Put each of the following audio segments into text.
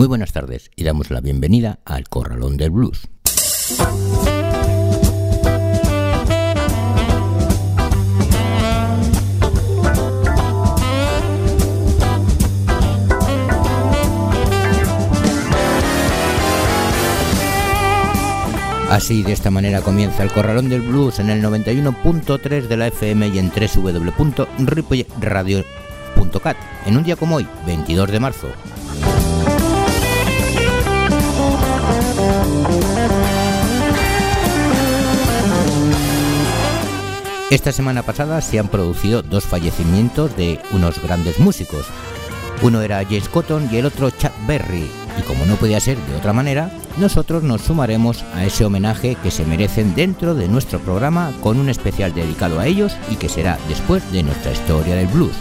Muy buenas tardes y damos la bienvenida al Corralón del Blues. Así, de esta manera comienza el Corralón del Blues en el 91.3 de la FM y en www.ripoyradio.cat en un día como hoy, 22 de marzo. Esta semana pasada se han producido dos fallecimientos de unos grandes músicos. Uno era James Cotton y el otro Chuck Berry, y como no podía ser de otra manera, nosotros nos sumaremos a ese homenaje que se merecen dentro de nuestro programa con un especial dedicado a ellos y que será después de nuestra historia del blues.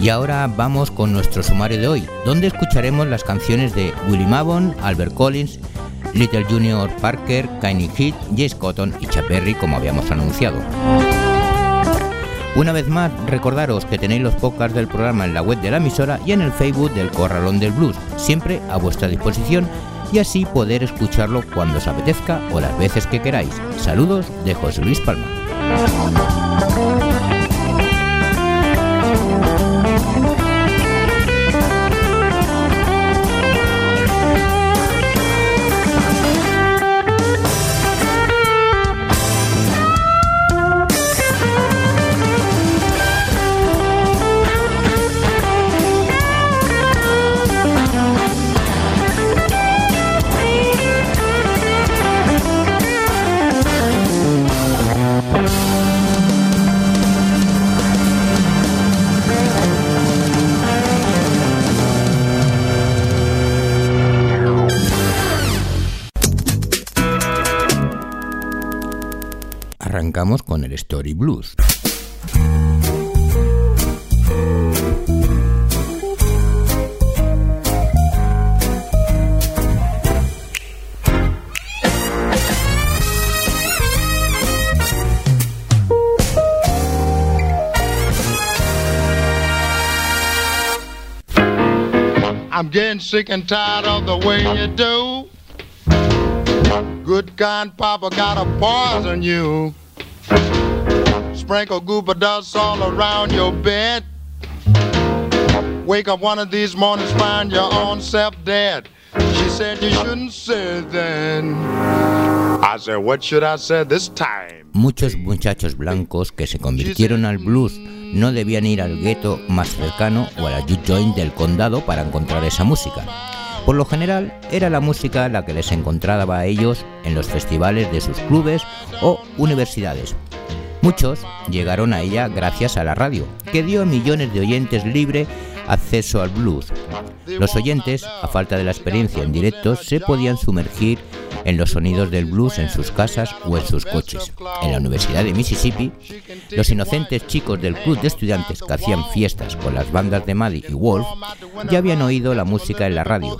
Y ahora vamos con nuestro sumario de hoy, donde escucharemos las canciones de Willie Mavon, Albert Collins, Little Junior Parker, Kanye Heat, Jace Cotton y Chuck Berry como habíamos anunciado. Una vez más, recordaros que tenéis los podcasts del programa en la web de la emisora y en el Facebook del Corralón del Blues, siempre a vuestra disposición y así poder escucharlo cuando os apetezca o las veces que queráis. Saludos de José Luis Palma. I'm getting sick and tired of the way you do. Good kind Papa gotta poison you. Sprinkle goober dust all around your bed. Wake up one of these mornings, find your own self dead. Said you shouldn't say then. I said, what should I say this time? Muchos muchachos blancos que se convirtieron al blues no debían ir al gueto más cercano o a la juke joint del condado para encontrar esa música. Por lo general, era la música la que les encontraba a ellos en los festivales de sus clubes o universidades. Muchos llegaron a ella gracias a la radio, que dio a millones de oyentes libre acceso al blues. Los oyentes, a falta de la experiencia en directo, se podían sumergir en los sonidos del blues en sus casas o en sus coches. En la Universidad de Mississippi, los inocentes chicos del club de estudiantes que hacían fiestas con las bandas de Maddie y Wolf ya habían oído la música en la radio.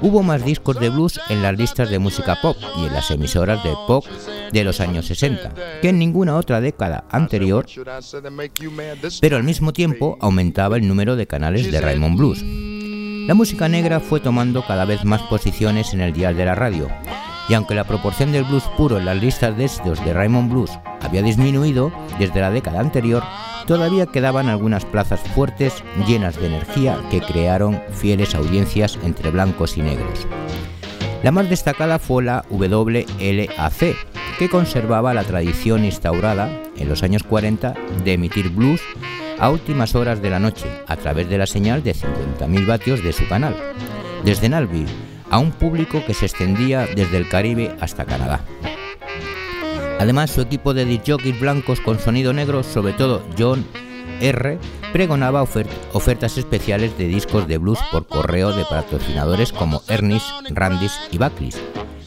Hubo más discos de blues en las listas de música pop y en las emisoras de pop de los años 60 que en ninguna otra década anterior, pero al mismo tiempo aumentaba el número de canales de Raymond Blues. La música negra fue tomando cada vez más posiciones en el dial de la radio, y aunque la proporción del blues puro en las listas de éxitos de Raymond Blues había disminuido desde la década anterior, todavía quedaban algunas plazas fuertes llenas de energía que crearon fieles audiencias entre blancos y negros. La más destacada fue la WLAC, que conservaba la tradición instaurada en los años 40 de emitir blues a últimas horas de la noche a través de la señal de 50.000 vatios de su canal, desde Nashville a un público que se extendía desde el Caribe hasta Canadá. Además, su equipo de jockeys blancos con sonido negro, sobre todo John R pregonaba ofertas especiales de discos de blues por correo de patrocinadores como Ernest, Randis y Buckley's,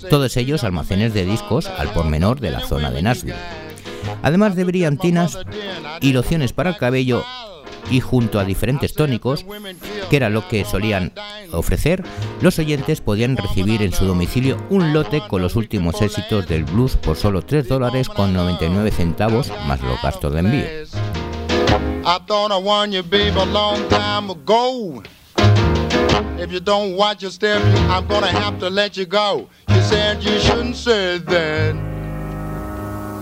todos ellos almacenes de discos al por menor de la zona de Nashville. Además de brillantinas y lociones para el cabello y junto a diferentes tónicos, que era lo que solían ofrecer, los oyentes podían recibir en su domicilio un lote con los últimos éxitos del blues por solo 3 dólares con 99 centavos más los gastos de envío. If you don't watch your step, I'm gonna have to let you go. You said you shouldn't say that.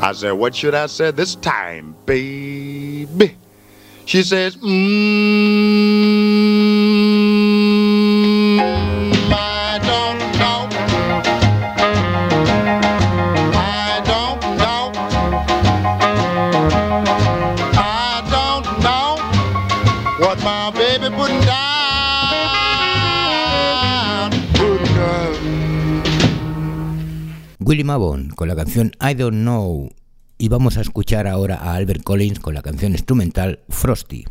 I said, what should I say this time, baby? She says, mmm. Mabon con la canción I Don't Know y vamos a escuchar ahora a Albert Collins con la canción instrumental Frosty.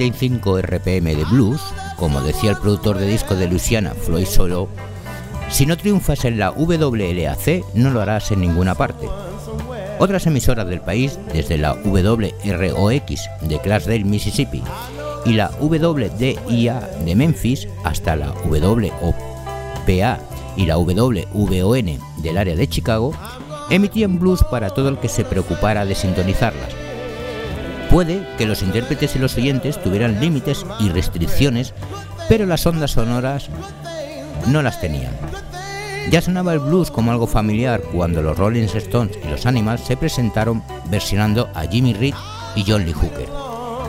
Con un 45 RPM de blues, como decía el productor de disco de Luciana, Floyd Solo, si no triunfas en la WLAC, no lo harás en ninguna parte. Otras emisoras del país, desde la WROX de Clarksdale, Mississippi, y la WDIA de Memphis hasta la WOPA y la WVON del área de Chicago, emitían blues para todo el que se preocupara de sintonizarlas Puede que los intérpretes y los oyentes tuvieran límites y restricciones, pero las ondas sonoras no las tenían. Ya sonaba el blues como algo familiar cuando los Rolling Stones y los Animals se presentaron versionando a Jimmy Reed y John Lee Hooker,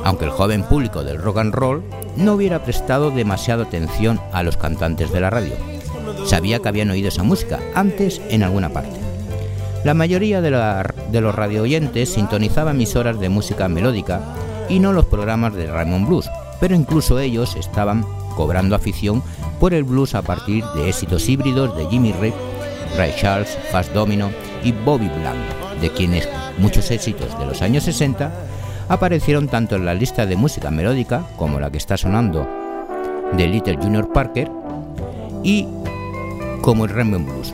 aunque el joven público del rock and roll no hubiera prestado demasiada atención a los cantantes de la radio. Sabía que habían oído esa música antes en alguna parte. La mayoría de, los radio oyentes sintonizaban emisoras de música melódica y no los programas de Raymond Blues, pero incluso ellos estaban cobrando afición por el blues a partir de éxitos híbridos de Jimmy Reed, Ray Charles, Fast Domino y Bobby Bland, de quienes muchos éxitos de los años 60 aparecieron tanto en la lista de música melódica como la que está sonando de Little Junior Parker y como el Rainbow Blues.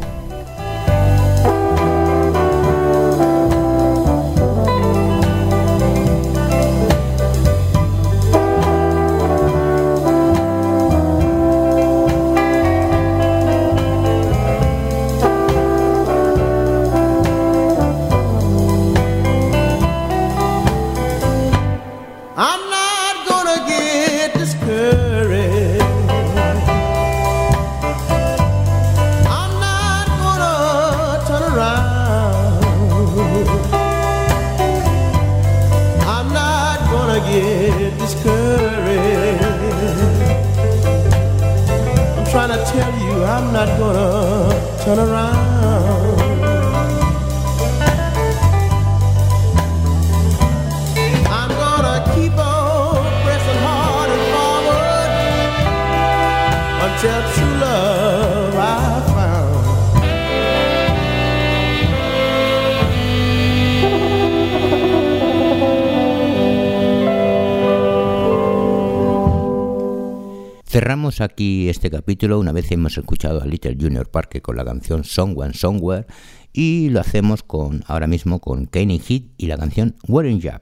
Cerramos aquí este capítulo una vez hemos escuchado a Little Junior Parker con la canción One Somewhere y lo hacemos con ahora mismo con Kenny Heat y la canción Wearing Jab.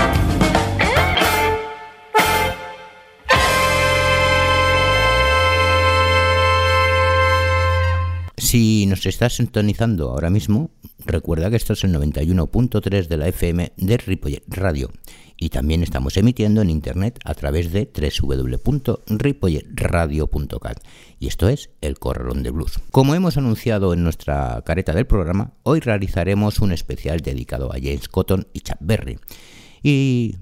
Si nos estás sintonizando ahora mismo, recuerda que esto es el 91.3 de la FM de Ripollet Radio y también estamos emitiendo en internet a través de www.ripolletradio.cat y esto es El Corralón de Blues. Como hemos anunciado en nuestra careta del programa, hoy realizaremos un especial dedicado a James Cotton y Chuck Berry. ¿Y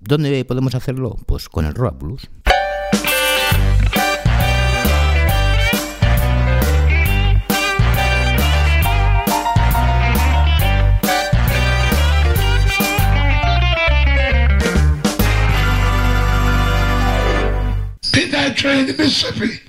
dónde podemos hacerlo? Pues con el Rock Blues. Train to Mississippi.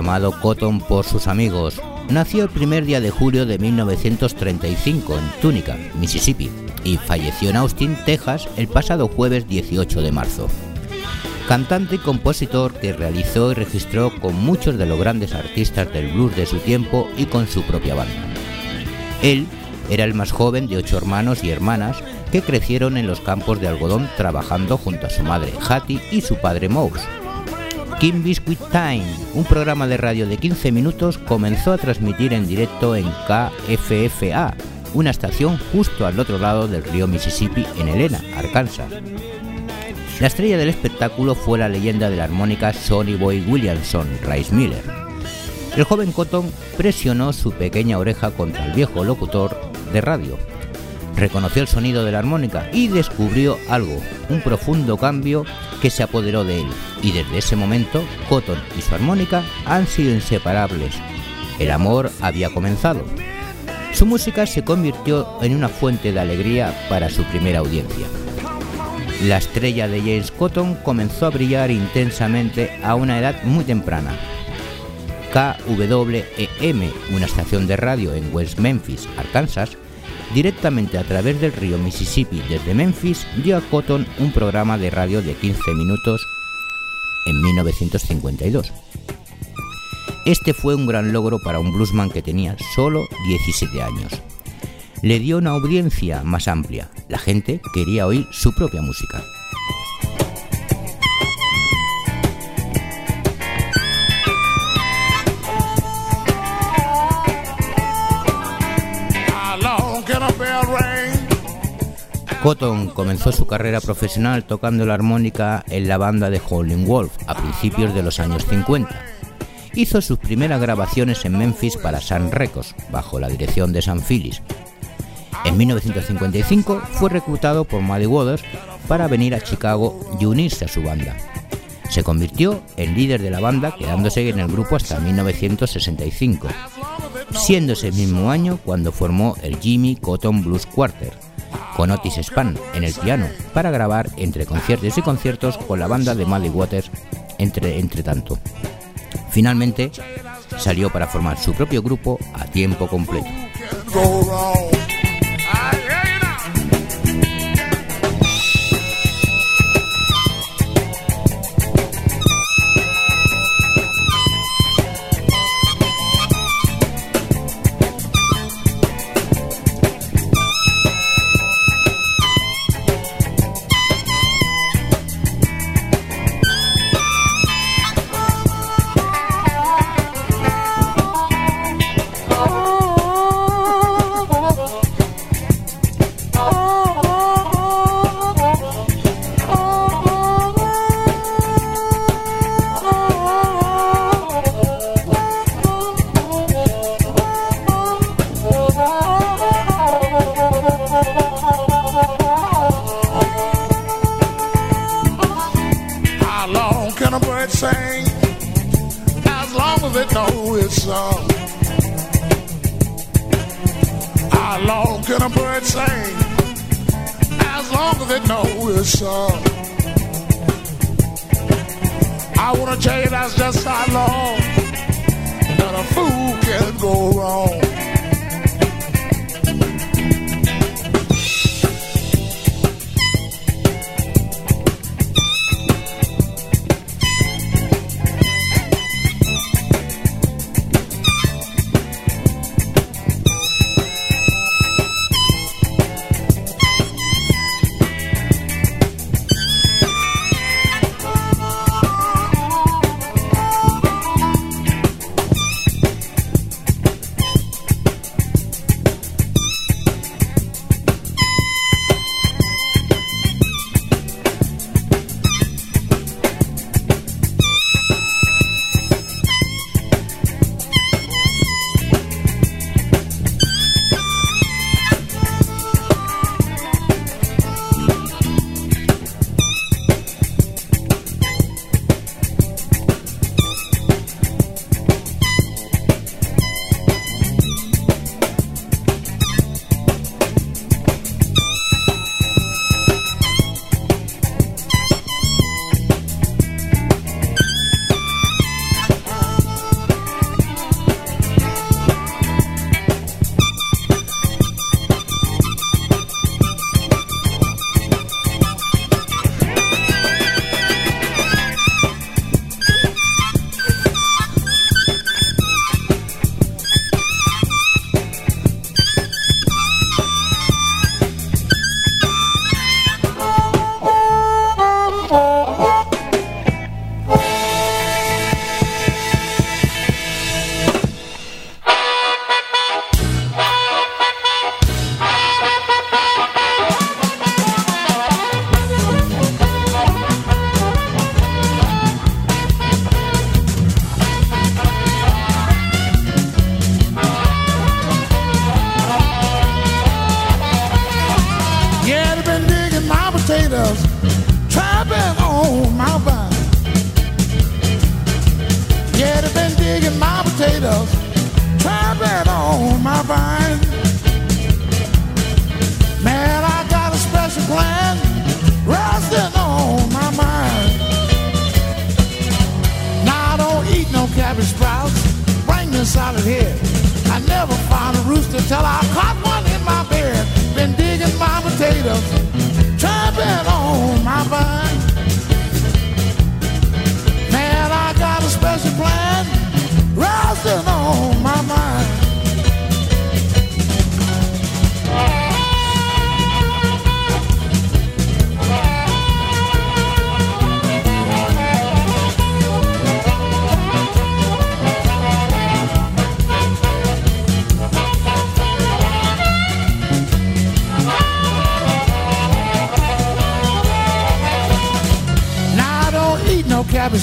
Llamado Cotton por sus amigos, nació el primer día de julio de 1935 en Tunica, Mississippi, y falleció en Austin, Texas, el pasado jueves 18 de marzo. Cantante y compositor que realizó y registró con muchos de los grandes artistas del blues de su tiempo y con su propia banda. Él era el más joven de ocho hermanos y hermanas que crecieron en los campos de algodón trabajando junto a su madre Hattie y su padre Mouse Kim Biscuit Time, un programa de radio de 15 minutos, comenzó a transmitir en directo en KFFA, una estación justo al otro lado del río Mississippi en Helena, Arkansas. La estrella del espectáculo fue la leyenda de la armónica Sonny Boy Williamson, Rice Miller. El joven Cotton presionó su pequeña oreja contra el viejo locutor de radio. Reconoció el sonido de la armónica y descubrió algo, un profundo cambio que se apoderó de él, y desde ese momento Cotton y su armónica han sido inseparables. El amor había comenzado. Su música se convirtió en una fuente de alegría para su primera audiencia. La estrella de James Cotton comenzó a brillar intensamente a una edad muy temprana. KWEM, una estación de radio en West Memphis, Arkansas, directamente a través del río Mississippi desde Memphis, dio a Cotton un programa de radio de 15 minutos en 1952. Este fue un gran logro para un bluesman que tenía solo 17 años. Le dio una audiencia más amplia. La gente quería oír su propia música. Cotton comenzó su carrera profesional tocando la armónica en la banda de Howling Wolf a principios de los años 50. Hizo sus primeras grabaciones en Memphis para Sun Records, bajo la dirección de Sam Phillips. En 1955 fue reclutado por Muddy Waters para venir a Chicago y unirse a su banda. Se convirtió en líder de la banda, quedándose en el grupo hasta 1965, siendo ese mismo año cuando formó el Jimmy Cotton Blues Quarter, con Otis Spann en el piano para grabar entre conciertos y conciertos con la banda de Muddy Waters entre, entre tanto. Finalmente salió para formar su propio grupo a tiempo completo. long can a bird sing? As long as it knows its song. I wanna tell you that's just how long that a fool can go wrong.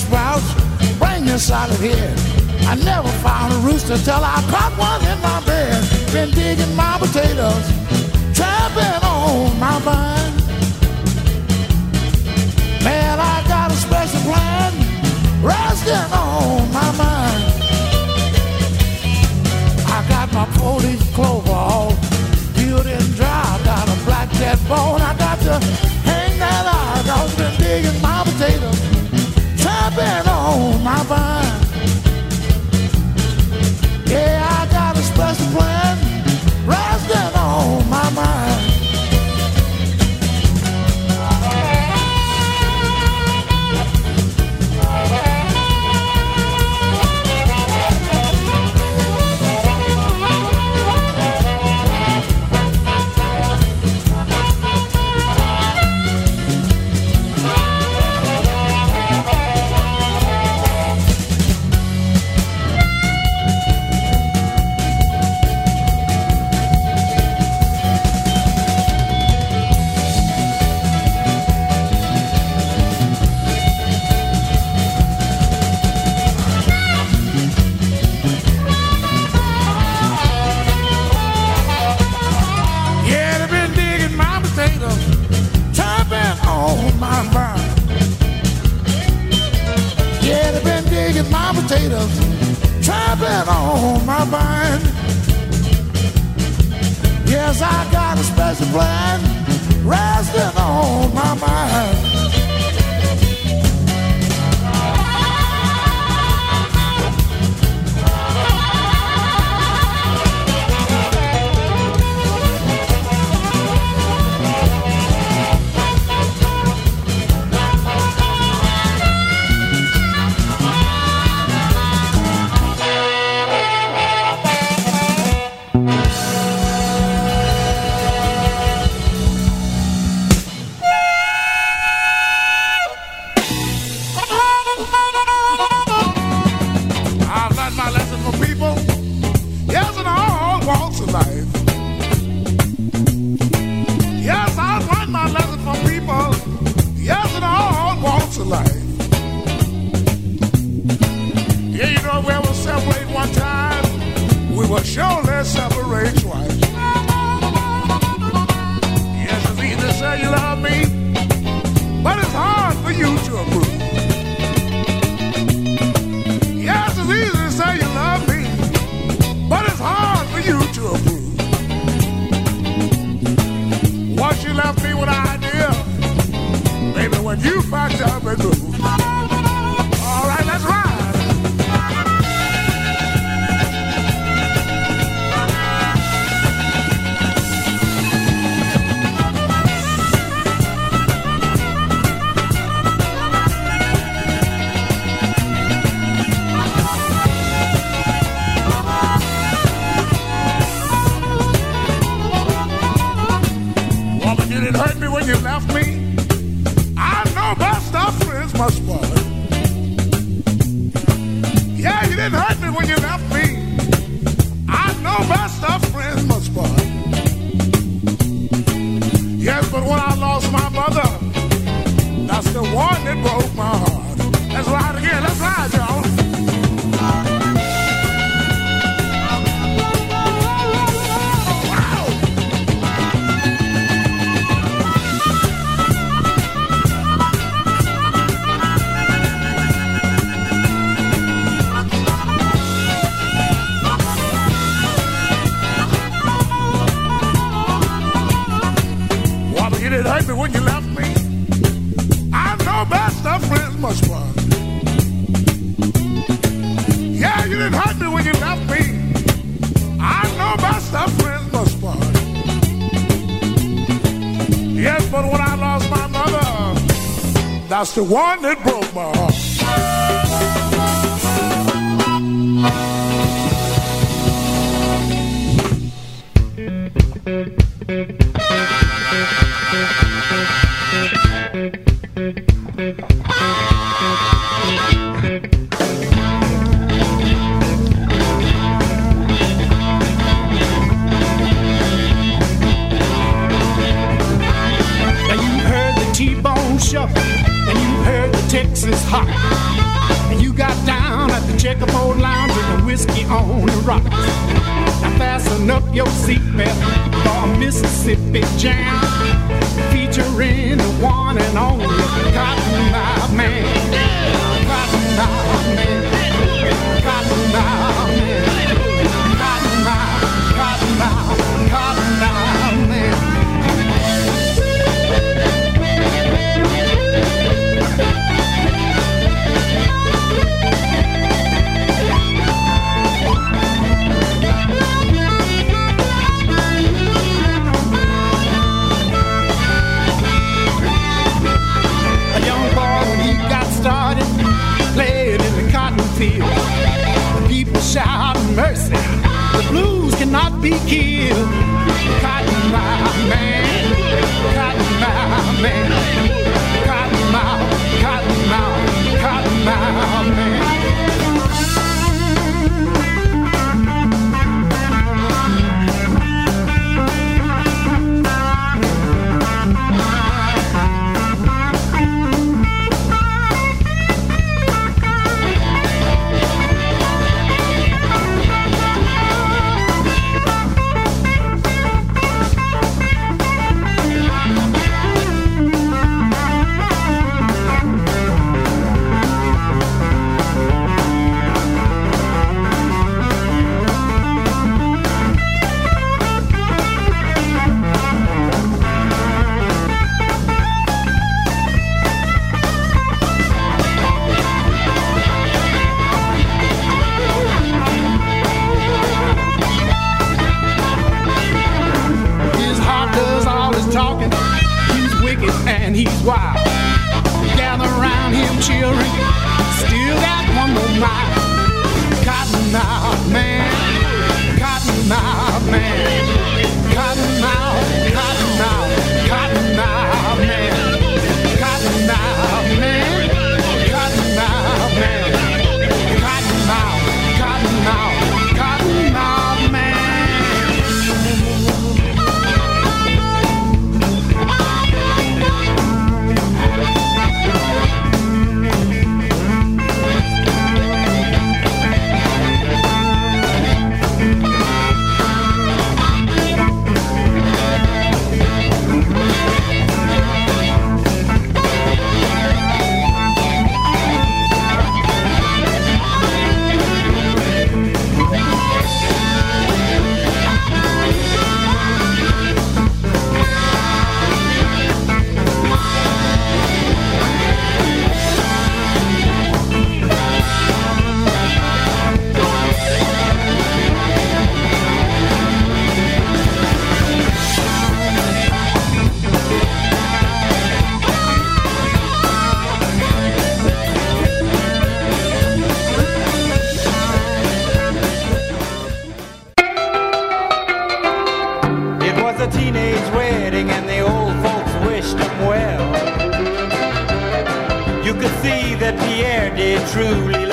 Sprouts, bring this out of here. I never found a rooster till I caught one in my bed. Been digging my potatoes, trapping on my vine. Man, I got a special plan, resting on my mind. I got my four-leaf clover all peeled and dry. Got a black cat bone, I got to hang that out. I've been digging my potatoes, on my vine. Yeah, I got a special plan potatoes, chopping on my vine. Yes, I got a special plan, resting on my mind. Hurt me when you left me. I know best of friends must part. Yeah, you didn't hurt me when you left me. I know best of friends must part. Yes, but when I lost my mother, that's the one that broke my heart. Let's ride again. Let's ride, y'all. That's the one that broke my Mississippi Jam, he's wild. Gather around him, children. Still got one more mile. Cotton Eye Man. Cotton Eye Man. Cotton Eye. Cotton Eye.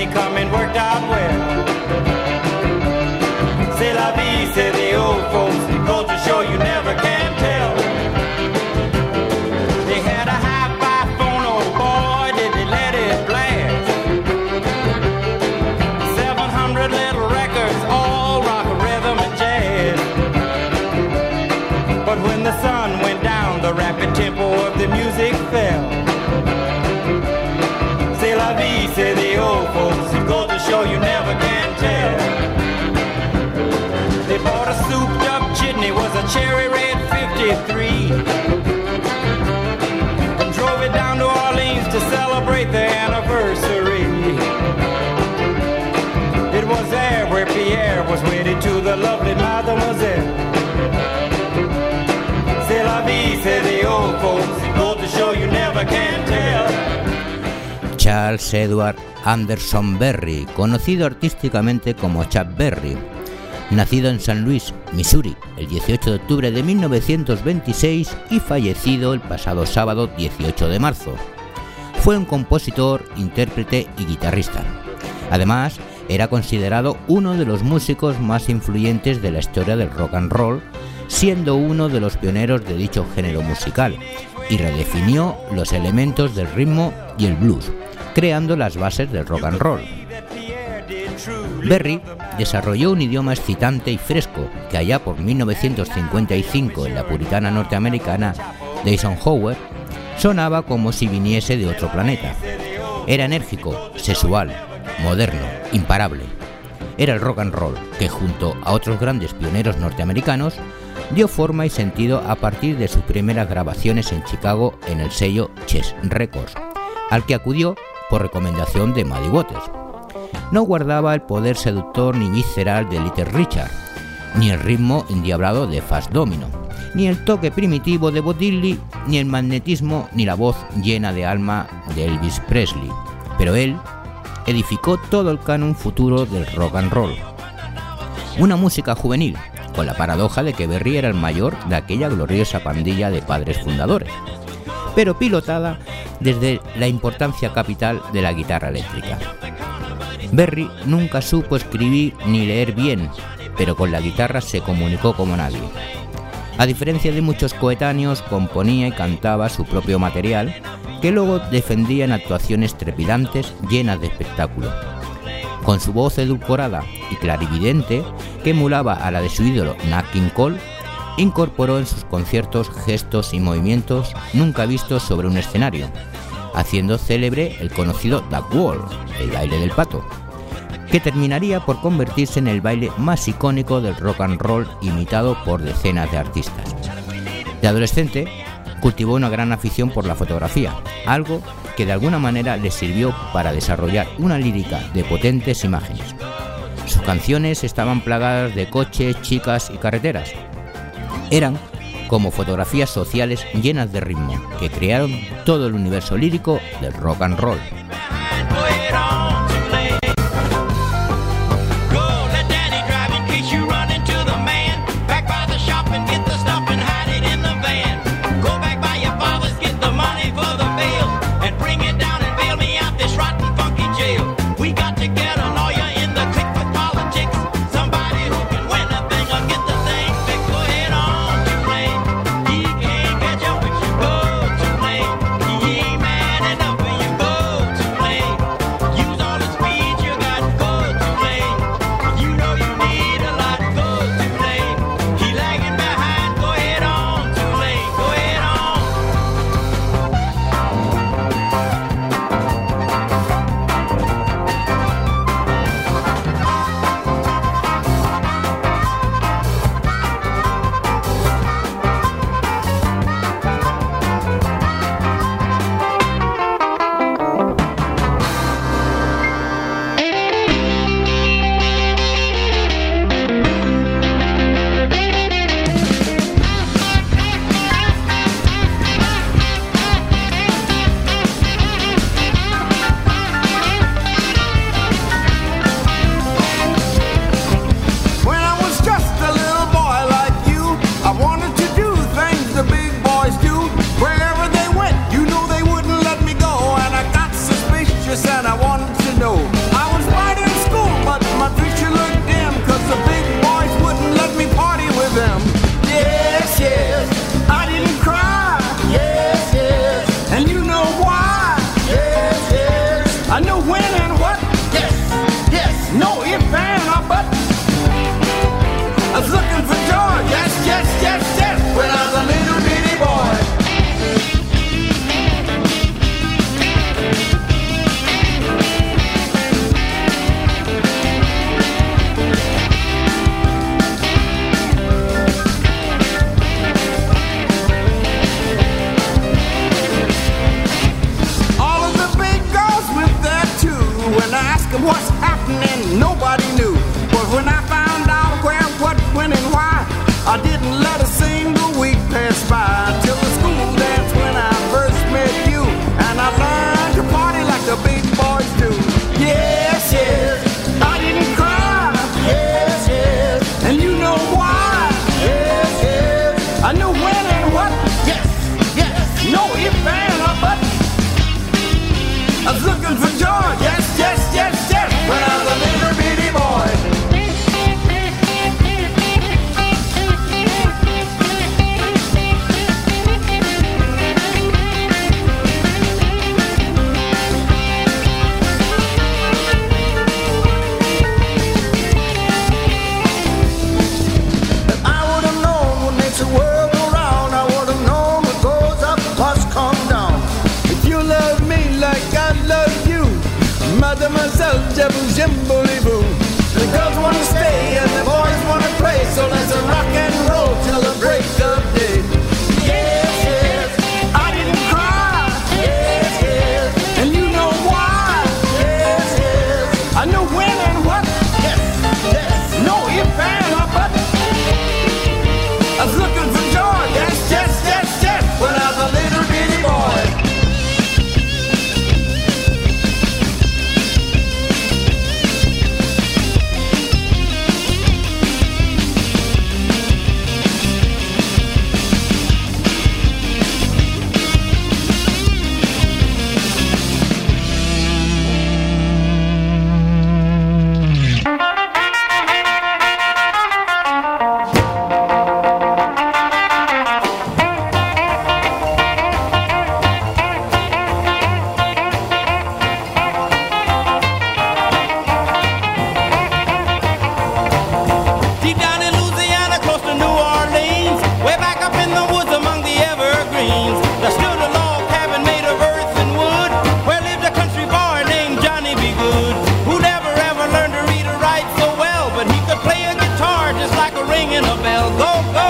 the little money coming worked out well. C'est la vie, say the old folks. Cherry red 53. And drove it down to Orleans to celebrate their anniversary. It was there where Pierre was wedded to the lovely mademoiselle. C'est la vie, say the old folks. Goes to show you never can tell. Charles Edward Anderson Berry, conocido artísticamente como Chuck Berry, nacido en San Luis, Missouri, el 18 de octubre de 1926 y fallecido el pasado sábado 18 de marzo. Fue un compositor, intérprete y guitarrista. Además, era considerado uno de los músicos más influyentes de la historia del rock and roll, siendo uno de los pioneros de dicho género musical, y redefinió los elementos del ritmo y el blues, creando las bases del rock and roll. Berry desarrolló un idioma excitante y fresco que allá por 1955 en la puritana norteamericana de Eisenhower sonaba como si viniese de otro planeta. Era enérgico, sexual, moderno, imparable. Era el rock and roll que junto a otros grandes pioneros norteamericanos dio forma y sentido a partir de sus primeras grabaciones en Chicago en el sello Chess Records, al que acudió por recomendación de Muddy Waters. No guardaba el poder seductor ni visceral de Little Richard, ni el ritmo endiablado de Fast Domino, ni el toque primitivo de Bob ni el magnetismo ni la voz llena de alma de Elvis Presley. Pero él edificó todo el canon futuro del rock and roll. Una música juvenil, con la paradoja de que Berry era el mayor de aquella gloriosa pandilla de padres fundadores, pero pilotada desde la importancia capital de la guitarra eléctrica. Berry nunca supo escribir ni leer bien, pero con la guitarra se comunicó como nadie. A diferencia de muchos coetáneos, componía y cantaba su propio material, que luego defendía en actuaciones trepidantes llenas de espectáculo. Con su voz edulcorada y clarividente, que emulaba a la de su ídolo Nat King Cole, incorporó en sus conciertos gestos y movimientos nunca vistos sobre un escenario, haciendo célebre el conocido Duck Wall, el baile del pato, que terminaría por convertirse en el baile más icónico del rock and roll imitado por decenas de artistas. De adolescente, cultivó una gran afición por la fotografía, algo que de alguna manera le sirvió para desarrollar una lírica de potentes imágenes. Sus canciones estaban plagadas de coches, chicas y carreteras. Eran como fotografías sociales llenas de ritmo, que crearon todo el universo lírico del rock and roll. just like a ringing a bell. Go, go.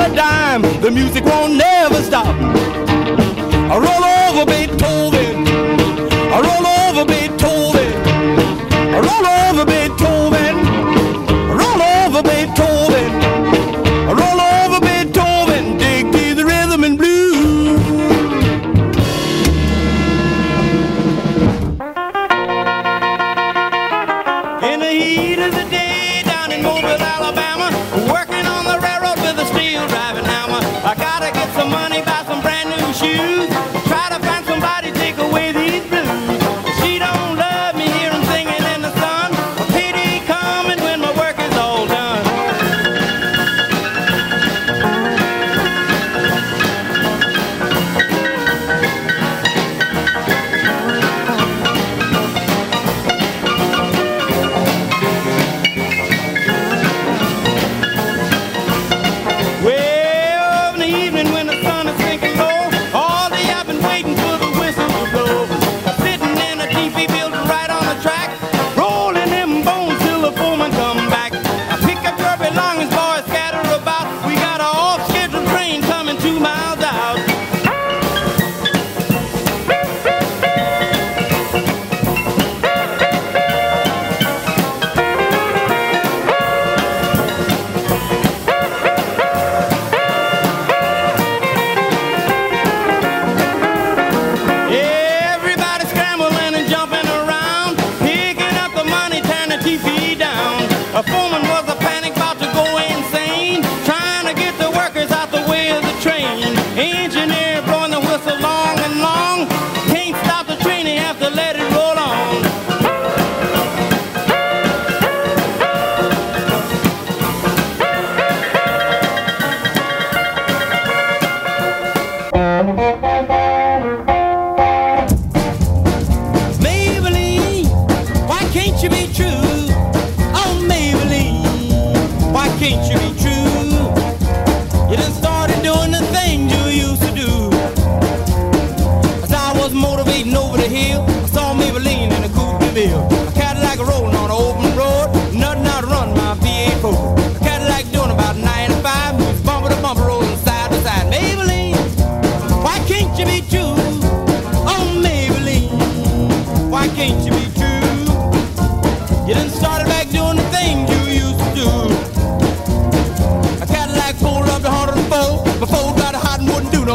got a dime, the music won't never stop. I roll over Beethoven.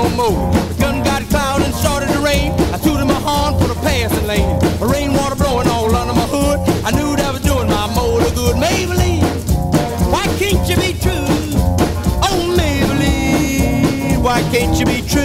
more. The gun got cloud and started to rain. I tooted my horn for the passing lane. The rainwater blowing all under my hood. I knew that was doing my motor good. Maybelline, why can't you be true? Oh, Maybelline, why can't you be true?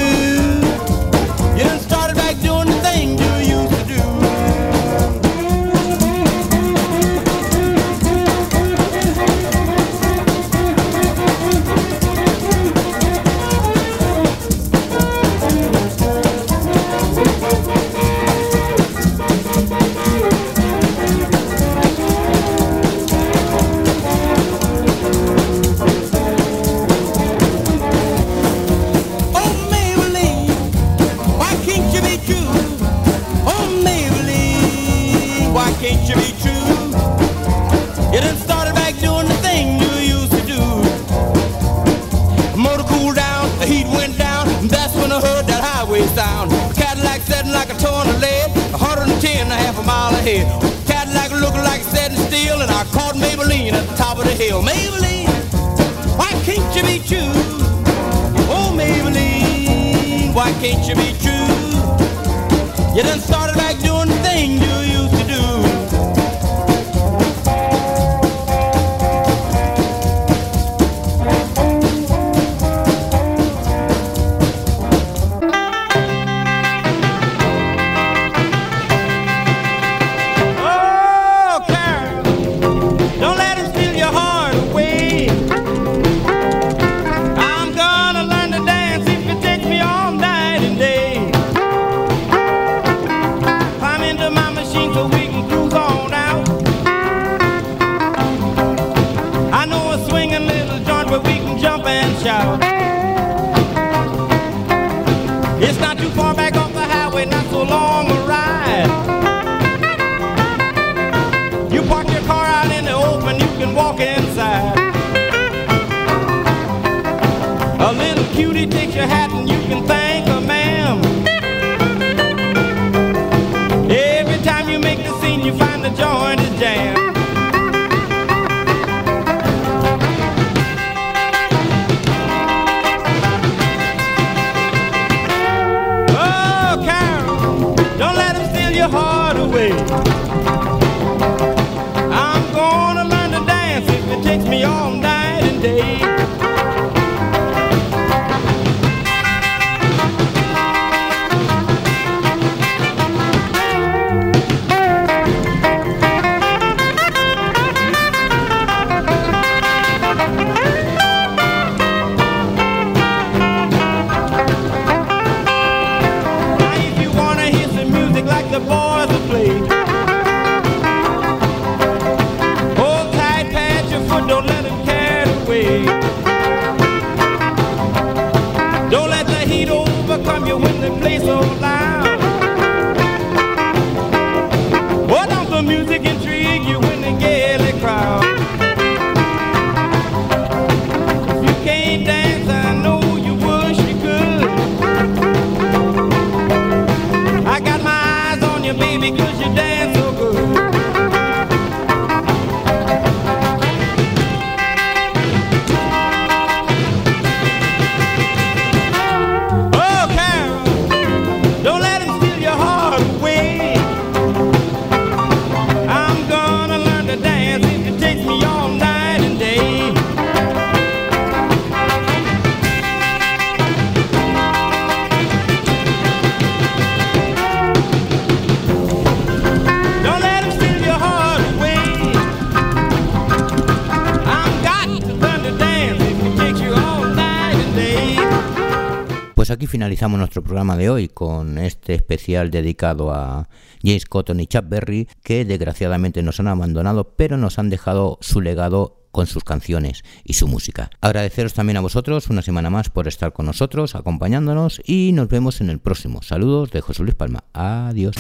Finalizamos nuestro programa de hoy con este especial dedicado a James Cotton y Chuck Berry, que desgraciadamente nos han abandonado, pero nos han dejado su legado con sus canciones y su música. Agradeceros también a vosotros una semana más por estar con nosotros, acompañándonos y nos vemos en el próximo. Saludos de José Luis Palma. Adiós.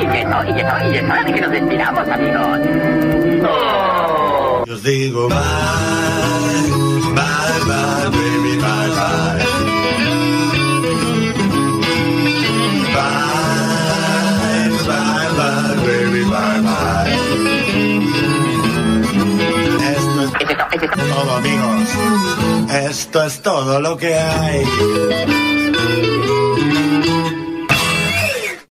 Y que no, y que no, y es hora de que nos despidamos, amigos. Yo os digo bye, bye, bye, baby, bye, bye. Bye, bye, bye, baby, bye, bye. Esto es todo, amigos. Esto es todo lo que hay.